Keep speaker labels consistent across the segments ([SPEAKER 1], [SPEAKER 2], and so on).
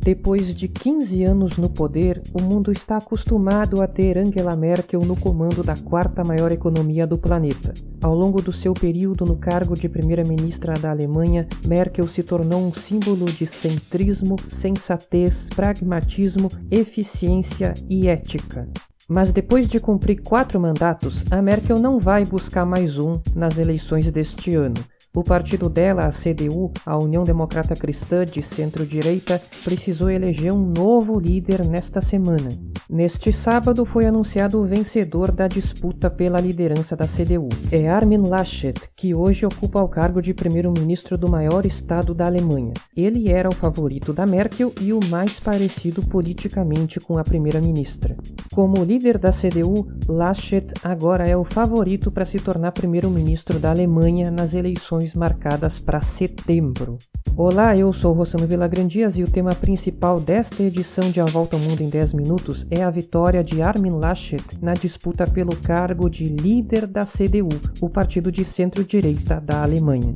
[SPEAKER 1] Depois de 15 anos no poder, o mundo está acostumado a ter Angela Merkel no comando da quarta maior economia do planeta. Ao longo do seu período no cargo de primeira-ministra da Alemanha, Merkel se tornou um símbolo de centrismo, sensatez, pragmatismo, eficiência e ética. Mas depois de cumprir quatro mandatos, a Merkel não vai buscar mais um nas eleições deste ano. O partido dela, a CDU, a União Democrata Cristã de centro-direita, precisou eleger um novo líder nesta semana. Neste sábado foi anunciado o vencedor da disputa pela liderança da CDU. É Armin Laschet, que hoje ocupa o cargo de primeiro-ministro do maior estado da Alemanha. Ele era o favorito da Merkel e o mais parecido politicamente com a primeira-ministra. Como líder da CDU, Laschet agora é o favorito para se tornar primeiro-ministro da Alemanha nas eleições eleições marcadas para setembro. Olá, eu sou Rossano Villagrandias e o tema principal desta edição de A Volta ao Mundo em 10 Minutos é a vitória de Armin Laschet na disputa pelo cargo de líder da CDU, o partido de centro-direita da Alemanha.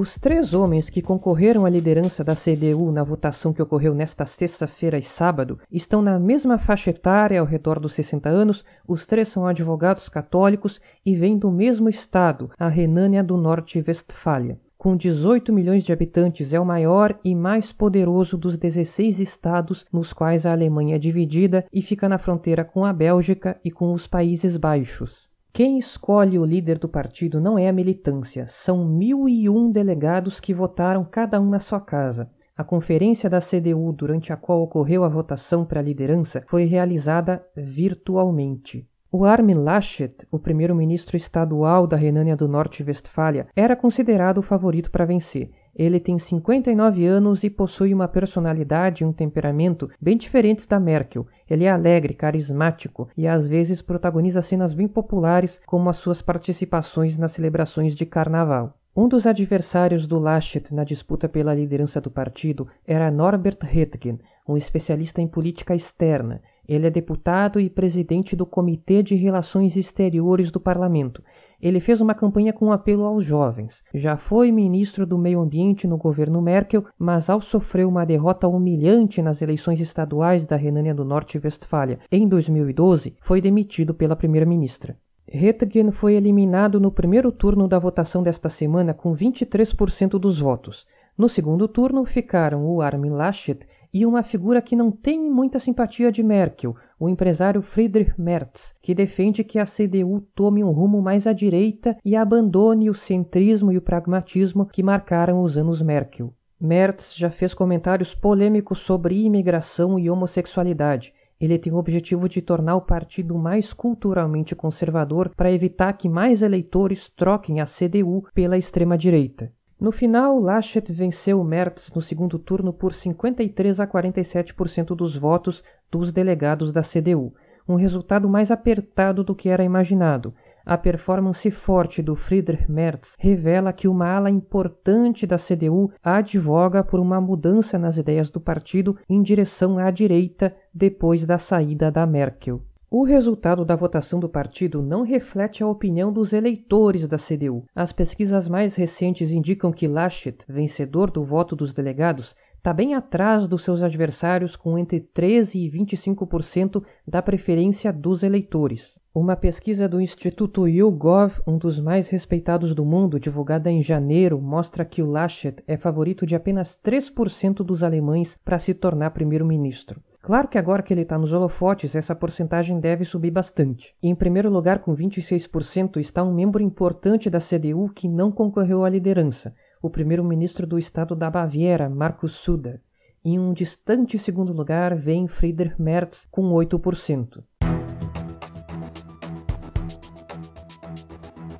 [SPEAKER 1] Os três homens que concorreram à liderança da CDU na votação que ocorreu nesta sexta-feira e sábado estão na mesma faixa etária, ao redor dos 60 anos. Os três são advogados católicos e vêm do mesmo estado, a Renânia do Norte-Westfália. Com 18 milhões de habitantes, é o maior e mais poderoso dos 16 estados nos quais a Alemanha é dividida e fica na fronteira com a Bélgica e com os Países Baixos. Quem escolhe o líder do partido não é a militância, são mil e um delegados que votaram cada um na sua casa. A conferência da CDU, durante a qual ocorreu a votação para a liderança, foi realizada virtualmente. O Armin Laschet, o primeiro-ministro estadual da Renânia do Norte-Westfália, era considerado o favorito para vencer. Ele tem 59 anos e possui uma personalidade e um temperamento bem diferentes da Merkel. Ele é alegre, carismático e às vezes protagoniza cenas bem populares, como as suas participações nas celebrações de carnaval. Um dos adversários do Laschet na disputa pela liderança do partido era Norbert Röttgen, um especialista em política externa. Ele é deputado e presidente do Comitê de Relações Exteriores do Parlamento. Ele fez uma campanha com um apelo aos jovens. Já foi ministro do Meio Ambiente no governo Merkel, mas ao sofrer uma derrota humilhante nas eleições estaduais da Renânia do Norte-Westfália em 2012, foi demitido pela primeira-ministra. Röttgen foi eliminado no primeiro turno da votação desta semana com 23% dos votos. No segundo turno ficaram o Armin Laschet e uma figura que não tem muita simpatia de Merkel, o empresário Friedrich Merz, que defende que a CDU tome um rumo mais à direita e abandone o centrismo e o pragmatismo que marcaram os anos Merkel. Merz já fez comentários polêmicos sobre imigração e homossexualidade. Ele tem o objetivo de tornar o partido mais culturalmente conservador para evitar que mais eleitores troquem a CDU pela extrema-direita. No final, Laschet venceu Merz no segundo turno por 53 a 47% dos votos dos delegados da CDU, um resultado mais apertado do que era imaginado. A performance forte do Friedrich Merz revela que uma ala importante da CDU advoga por uma mudança nas ideias do partido em direção à direita depois da saída da Merkel. O resultado da votação do partido não reflete a opinião dos eleitores da CDU. As pesquisas mais recentes indicam que Laschet, vencedor do voto dos delegados, está bem atrás dos seus adversários, com entre 13% e 25% da preferência dos eleitores. Uma pesquisa do Instituto YouGov, um dos mais respeitados do mundo, divulgada em janeiro, mostra que o Laschet é favorito de apenas 3% dos alemães para se tornar primeiro-ministro. Claro que agora que ele está nos holofotes, essa porcentagem deve subir bastante. Em primeiro lugar, com 26%, está um membro importante da CDU que não concorreu à liderança, o primeiro-ministro do estado da Baviera, Markus Söder. Em um distante segundo lugar vem Friedrich Merz com 8%.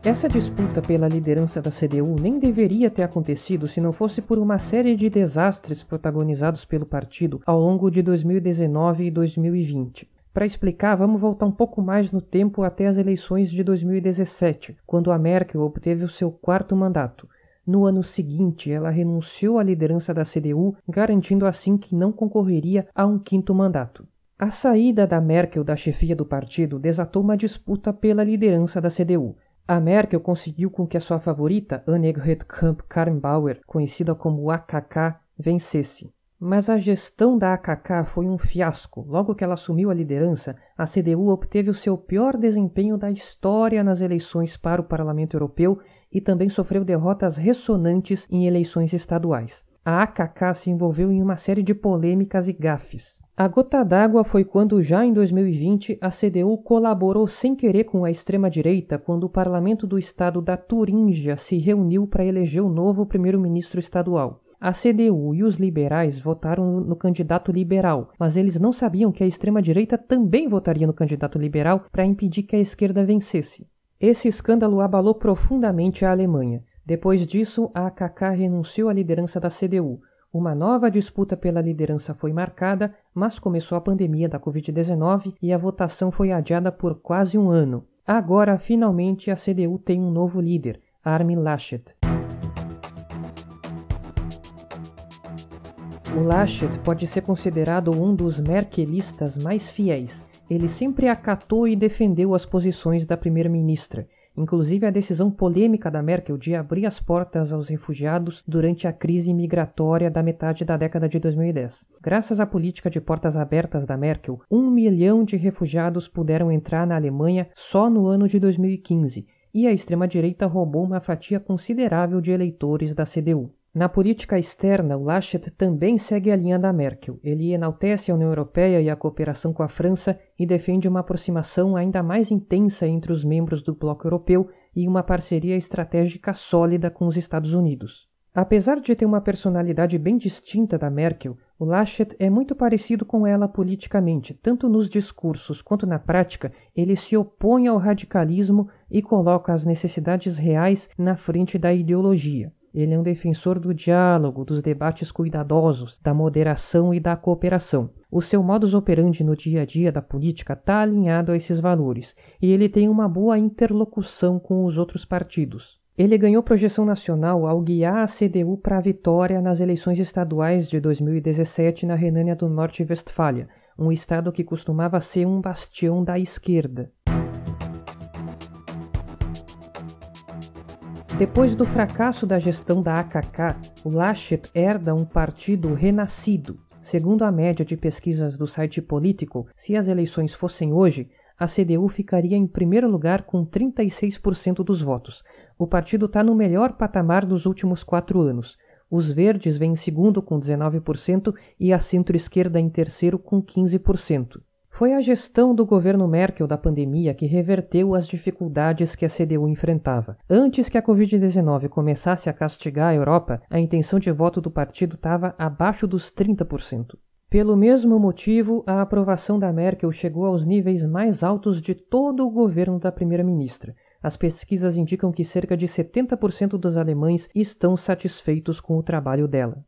[SPEAKER 1] Essa disputa pela liderança da CDU nem deveria ter acontecido se não fosse por uma série de desastres protagonizados pelo partido ao longo de 2019 e 2020. Para explicar, vamos voltar um pouco mais no tempo até as eleições de 2017, quando a Merkel obteve o seu quarto mandato. No ano seguinte, ela renunciou à liderança da CDU, garantindo assim que não concorreria a um quinto mandato. A saída da Merkel da chefia do partido desatou uma disputa pela liderança da CDU. A Merkel conseguiu com que a sua favorita, Annegret Kramp-Karrenbauer, conhecida como AKK, vencesse. Mas a gestão da AKK foi um fiasco. Logo que ela assumiu a liderança, a CDU obteve o seu pior desempenho da história nas eleições para o Parlamento Europeu e também sofreu derrotas ressonantes em eleições estaduais. A AKK se envolveu em uma série de polêmicas e gafes. A gota d'água foi quando, já em 2020, a CDU colaborou sem querer com a extrema-direita quando o parlamento do estado da Turíngia se reuniu para eleger o novo primeiro-ministro estadual. A CDU e os liberais votaram no candidato liberal, mas eles não sabiam que a extrema-direita também votaria no candidato liberal para impedir que a esquerda vencesse. Esse escândalo abalou profundamente a Alemanha. Depois disso, a AKK renunciou à liderança da CDU. Uma nova disputa pela liderança foi marcada, mas começou a pandemia da Covid-19 e a votação foi adiada por quase um ano. Agora, finalmente, a CDU tem um novo líder, Armin Laschet. O Laschet pode ser considerado um dos merkelistas mais fiéis. Ele sempre acatou e defendeu as posições da primeira-ministra inclusive a decisão polêmica da Merkel de abrir as portas aos refugiados durante a crise migratória da metade da década de 2010. Graças à política de portas abertas da Merkel, um milhão de refugiados puderam entrar na Alemanha só no ano de 2015, e a extrema-direita roubou uma fatia considerável de eleitores da CDU. Na política externa, o Laschet também segue a linha da Merkel. Ele enaltece a União Europeia e a cooperação com a França e defende uma aproximação ainda mais intensa entre os membros do bloco europeu e uma parceria estratégica sólida com os Estados Unidos. Apesar de ter uma personalidade bem distinta da Merkel, o Laschet é muito parecido com ela politicamente, tanto nos discursos quanto na prática, ele se opõe ao radicalismo e coloca as necessidades reais na frente da ideologia. Ele é um defensor do diálogo, dos debates cuidadosos, da moderação e da cooperação. O seu modus operandi no dia a dia da política está alinhado a esses valores, e ele tem uma boa interlocução com os outros partidos. Ele ganhou projeção nacional ao guiar a CDU para a vitória nas eleições estaduais de 2017 na Renânia do Norte-Westfália, um estado que costumava ser um bastião da esquerda. Depois do fracasso da gestão da AKK, o Laschet herda um partido renascido. Segundo a média de pesquisas do site Politico, se as eleições fossem hoje, a CDU ficaria em primeiro lugar com 36% dos votos. O partido está no melhor patamar dos últimos quatro anos. Os verdes vêm em segundo com 19% e a centro-esquerda em terceiro com 15%. Foi a gestão do governo Merkel da pandemia que reverteu as dificuldades que a CDU enfrentava. Antes que a Covid-19 começasse a castigar a Europa, a intenção de voto do partido estava abaixo dos 30%. Pelo mesmo motivo, a aprovação da Merkel chegou aos níveis mais altos de todo o governo da primeira-ministra. As pesquisas indicam que cerca de 70% dos alemães estão satisfeitos com o trabalho dela.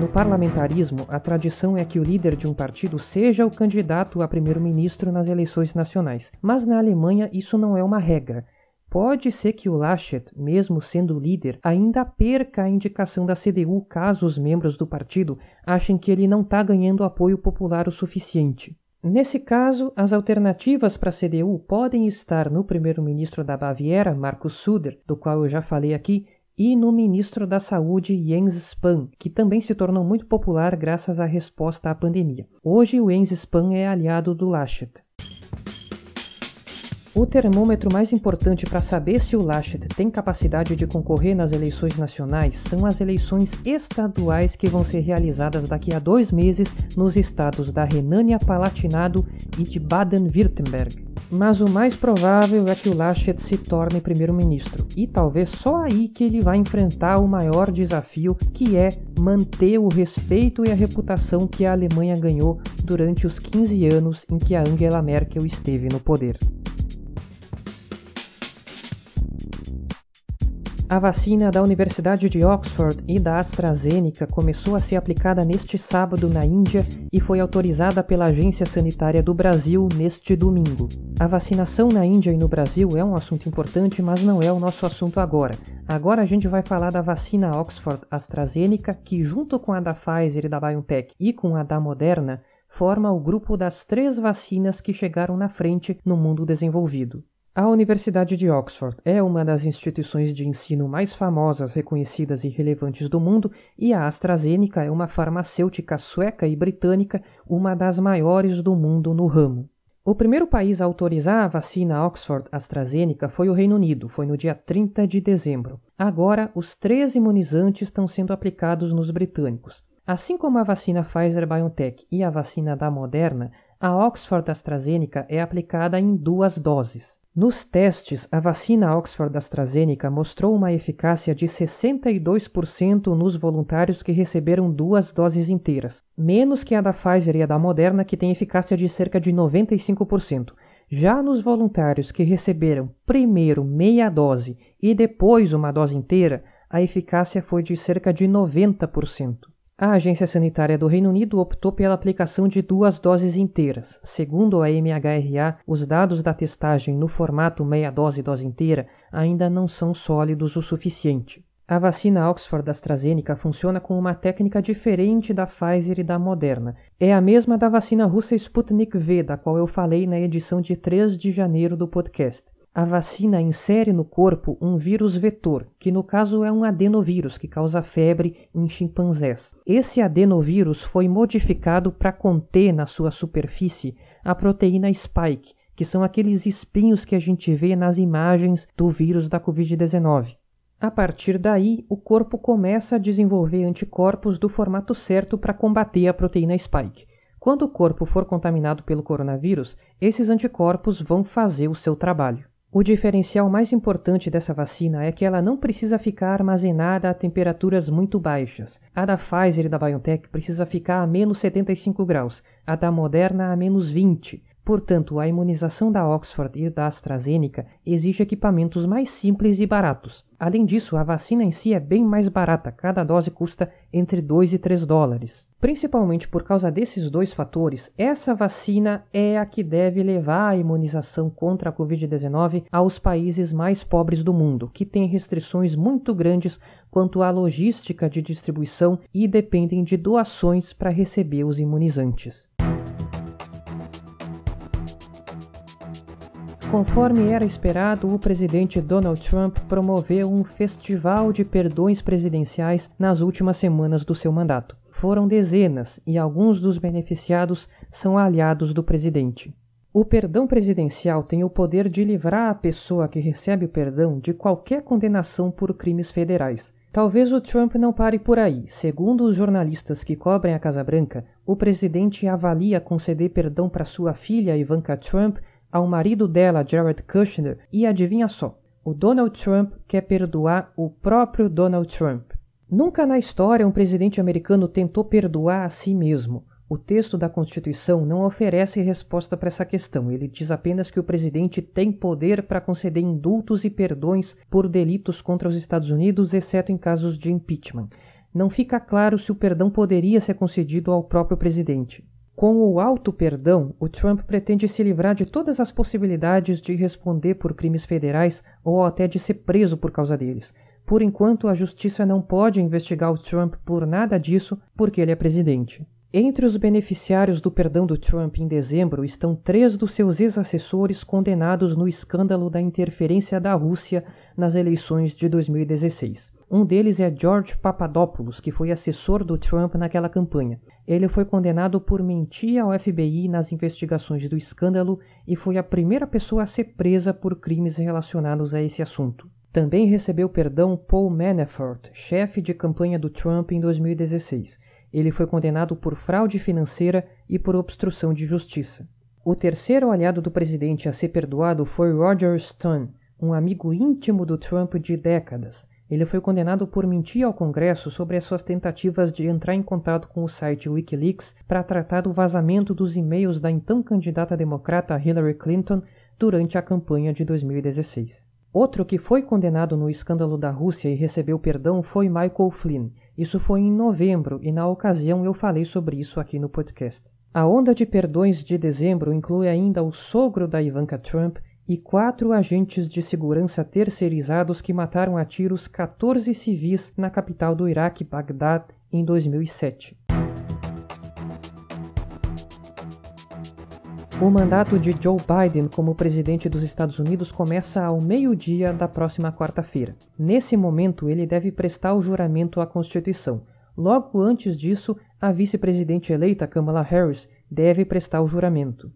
[SPEAKER 1] No parlamentarismo, a tradição é que o líder de um partido seja o candidato a primeiro-ministro nas eleições nacionais, mas na Alemanha isso não é uma regra. Pode ser que o Laschet, mesmo sendo líder, ainda perca a indicação da CDU caso os membros do partido achem que ele não está ganhando apoio popular o suficiente. Nesse caso, as alternativas para a CDU podem estar no primeiro-ministro da Baviera, Markus Söder, do qual eu já falei aqui, e no ministro da Saúde Jens Spahn, que também se tornou muito popular graças à resposta à pandemia. Hoje o Jens Spahn é aliado do Laschet. O termômetro mais importante para saber se o Laschet tem capacidade de concorrer nas eleições nacionais são as eleições estaduais que vão ser realizadas daqui a dois meses nos estados da Renânia-Palatinado e de Baden-Württemberg mas o mais provável é que o Laschet se torne primeiro-ministro, e talvez só aí que ele vai enfrentar o maior desafio, que é manter o respeito e a reputação que a Alemanha ganhou durante os 15 anos em que a Angela Merkel esteve no poder. A vacina da Universidade de Oxford e da AstraZeneca começou a ser aplicada neste sábado na Índia e foi autorizada pela Agência Sanitária do Brasil neste domingo. A vacinação na Índia e no Brasil é um assunto importante, mas não é o nosso assunto agora. Agora a gente vai falar da vacina Oxford AstraZeneca, que junto com a da Pfizer e da BioNTech e com a da Moderna forma o grupo das três vacinas que chegaram na frente no mundo desenvolvido. A Universidade de Oxford é uma das instituições de ensino mais famosas, reconhecidas e relevantes do mundo, e a AstraZeneca é uma farmacêutica sueca e britânica, uma das maiores do mundo no ramo. O primeiro país a autorizar a vacina Oxford AstraZeneca foi o Reino Unido, foi no dia 30 de dezembro. Agora, os três imunizantes estão sendo aplicados nos britânicos. Assim como a vacina Pfizer BioNTech e a vacina da Moderna, a Oxford AstraZeneca é aplicada em duas doses. Nos testes, a vacina Oxford AstraZeneca mostrou uma eficácia de 62% nos voluntários que receberam duas doses inteiras, menos que a da Pfizer e a da Moderna, que tem eficácia de cerca de 95%. Já nos voluntários que receberam primeiro meia dose e depois uma dose inteira, a eficácia foi de cerca de 90%. A Agência Sanitária do Reino Unido optou pela aplicação de duas doses inteiras. Segundo a MHRA, os dados da testagem no formato meia dose dose inteira ainda não são sólidos o suficiente. A vacina Oxford AstraZeneca funciona com uma técnica diferente da Pfizer e da Moderna. É a mesma da vacina russa Sputnik V, da qual eu falei na edição de 3 de janeiro do podcast. A vacina insere no corpo um vírus vetor, que no caso é um adenovírus que causa febre em chimpanzés. Esse adenovírus foi modificado para conter na sua superfície a proteína spike, que são aqueles espinhos que a gente vê nas imagens do vírus da Covid-19. A partir daí, o corpo começa a desenvolver anticorpos do formato certo para combater a proteína spike. Quando o corpo for contaminado pelo coronavírus, esses anticorpos vão fazer o seu trabalho. O diferencial mais importante dessa vacina é que ela não precisa ficar armazenada a temperaturas muito baixas. A da Pfizer e da BioNTech precisa ficar a menos 75 graus, a da Moderna a menos 20. Portanto, a imunização da Oxford e da AstraZeneca exige equipamentos mais simples e baratos. Além disso, a vacina em si é bem mais barata, cada dose custa entre 2 e 3 dólares. Principalmente por causa desses dois fatores, essa vacina é a que deve levar a imunização contra a Covid-19 aos países mais pobres do mundo, que têm restrições muito grandes quanto à logística de distribuição e dependem de doações para receber os imunizantes. Conforme era esperado, o presidente Donald Trump promoveu um festival de perdões presidenciais nas últimas semanas do seu mandato. Foram dezenas e alguns dos beneficiados são aliados do presidente. O perdão presidencial tem o poder de livrar a pessoa que recebe o perdão de qualquer condenação por crimes federais. Talvez o Trump não pare por aí. Segundo os jornalistas que cobrem a Casa Branca, o presidente avalia conceder perdão para sua filha Ivanka Trump ao marido dela, Jared Kushner, e adivinha só, o Donald Trump quer perdoar o próprio Donald Trump. Nunca na história um presidente americano tentou perdoar a si mesmo. O texto da Constituição não oferece resposta para essa questão. Ele diz apenas que o presidente tem poder para conceder indultos e perdões por delitos contra os Estados Unidos, exceto em casos de impeachment. Não fica claro se o perdão poderia ser concedido ao próprio presidente. Com o alto perdão, o Trump pretende se livrar de todas as possibilidades de responder por crimes federais ou até de ser preso por causa deles. Por enquanto, a justiça não pode investigar o Trump por nada disso porque ele é presidente. Entre os beneficiários do perdão do Trump em dezembro estão três dos seus ex-assessores condenados no escândalo da interferência da Rússia nas eleições de 2016. Um deles é George Papadopoulos, que foi assessor do Trump naquela campanha. Ele foi condenado por mentir ao FBI nas investigações do escândalo e foi a primeira pessoa a ser presa por crimes relacionados a esse assunto. Também recebeu perdão Paul Manafort, chefe de campanha do Trump em 2016. Ele foi condenado por fraude financeira e por obstrução de justiça. O terceiro aliado do presidente a ser perdoado foi Roger Stone, um amigo íntimo do Trump de décadas. Ele foi condenado por mentir ao Congresso sobre as suas tentativas de entrar em contato com o site Wikileaks para tratar do vazamento dos e-mails da então candidata democrata Hillary Clinton durante a campanha de 2016. Outro que foi condenado no escândalo da Rússia e recebeu perdão foi Michael Flynn. Isso foi em novembro e na ocasião eu falei sobre isso aqui no podcast. A onda de perdões de dezembro inclui ainda o sogro da Ivanka Trump e quatro agentes de segurança terceirizados que mataram a tiros 14 civis na capital do Iraque, Bagdad, em 2007. O mandato de Joe Biden como presidente dos Estados Unidos começa ao meio-dia da próxima quarta-feira. Nesse momento, ele deve prestar o juramento à Constituição. Logo antes disso, a vice-presidente eleita Kamala Harris deve prestar o juramento.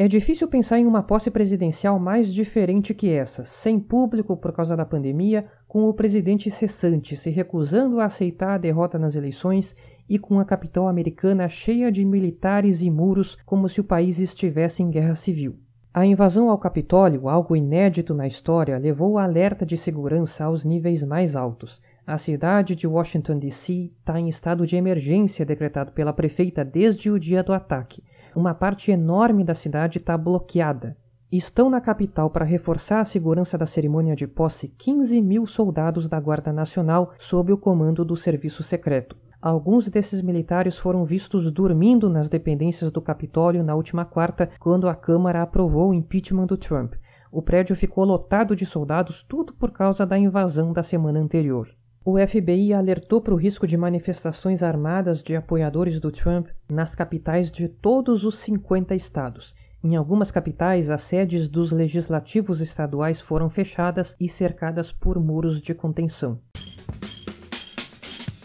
[SPEAKER 1] É difícil pensar em uma posse presidencial mais diferente que essa, sem público por causa da pandemia, com o presidente cessante se recusando a aceitar a derrota nas eleições e com a capital americana cheia de militares e muros como se o país estivesse em guerra civil. A invasão ao Capitólio, algo inédito na história, levou o alerta de segurança aos níveis mais altos. A cidade de Washington, D.C. está em estado de emergência decretado pela prefeita desde o dia do ataque uma parte enorme da cidade está bloqueada. Estão na capital para reforçar a segurança da cerimônia de posse 15 mil soldados da Guarda Nacional sob o comando do Serviço Secreto. Alguns desses militares foram vistos dormindo nas dependências do Capitólio na última quarta, quando a Câmara aprovou o impeachment do Trump. O prédio ficou lotado de soldados, tudo por causa da invasão da semana anterior. O FBI alertou para o risco de manifestações armadas de apoiadores do Trump nas capitais de todos os 50 estados. Em algumas capitais, as sedes dos legislativos estaduais foram fechadas e cercadas por muros de contenção.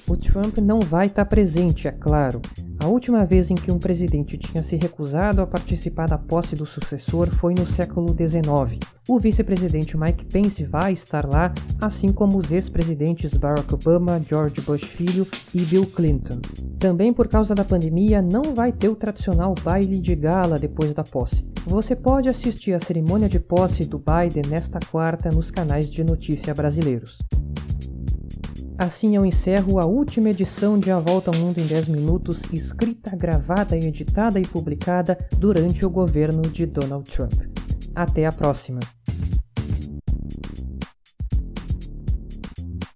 [SPEAKER 1] O Trump não vai estar presente, é claro. A última vez em que um presidente tinha se recusado a participar da posse do sucessor foi no século XIX. O vice-presidente Mike Pence vai estar lá, assim como os ex-presidentes Barack Obama, George Bush Filho e Bill Clinton. Também por causa da pandemia, não vai ter o tradicional baile de gala depois da posse. Você pode assistir a cerimônia de posse do Biden nesta quarta nos canais de notícia brasileiros. Assim eu encerro a última edição de A Volta ao Mundo em 10 Minutos, escrita, gravada, editada e publicada durante o governo de Donald Trump. Até a próxima!